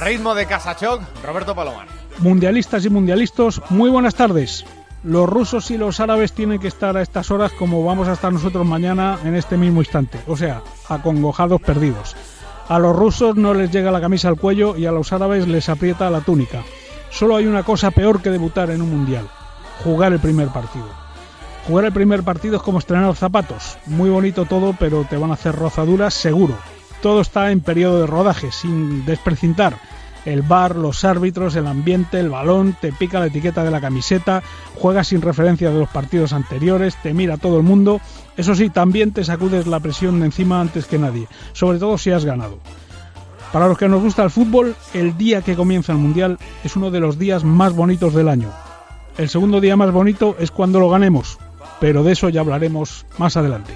ritmo de Casachoc, Roberto Palomar. Mundialistas y mundialistas, muy buenas tardes. Los rusos y los árabes tienen que estar a estas horas como vamos a estar nosotros mañana en este mismo instante, o sea, acongojados perdidos. A los rusos no les llega la camisa al cuello y a los árabes les aprieta la túnica. Solo hay una cosa peor que debutar en un mundial, jugar el primer partido. Jugar el primer partido es como estrenar zapatos. Muy bonito todo, pero te van a hacer rozaduras seguro. Todo está en periodo de rodaje, sin desprecintar el bar, los árbitros, el ambiente, el balón, te pica la etiqueta de la camiseta, juegas sin referencia de los partidos anteriores, te mira todo el mundo. Eso sí, también te sacudes la presión de encima antes que nadie, sobre todo si has ganado. Para los que nos gusta el fútbol, el día que comienza el Mundial es uno de los días más bonitos del año. El segundo día más bonito es cuando lo ganemos, pero de eso ya hablaremos más adelante.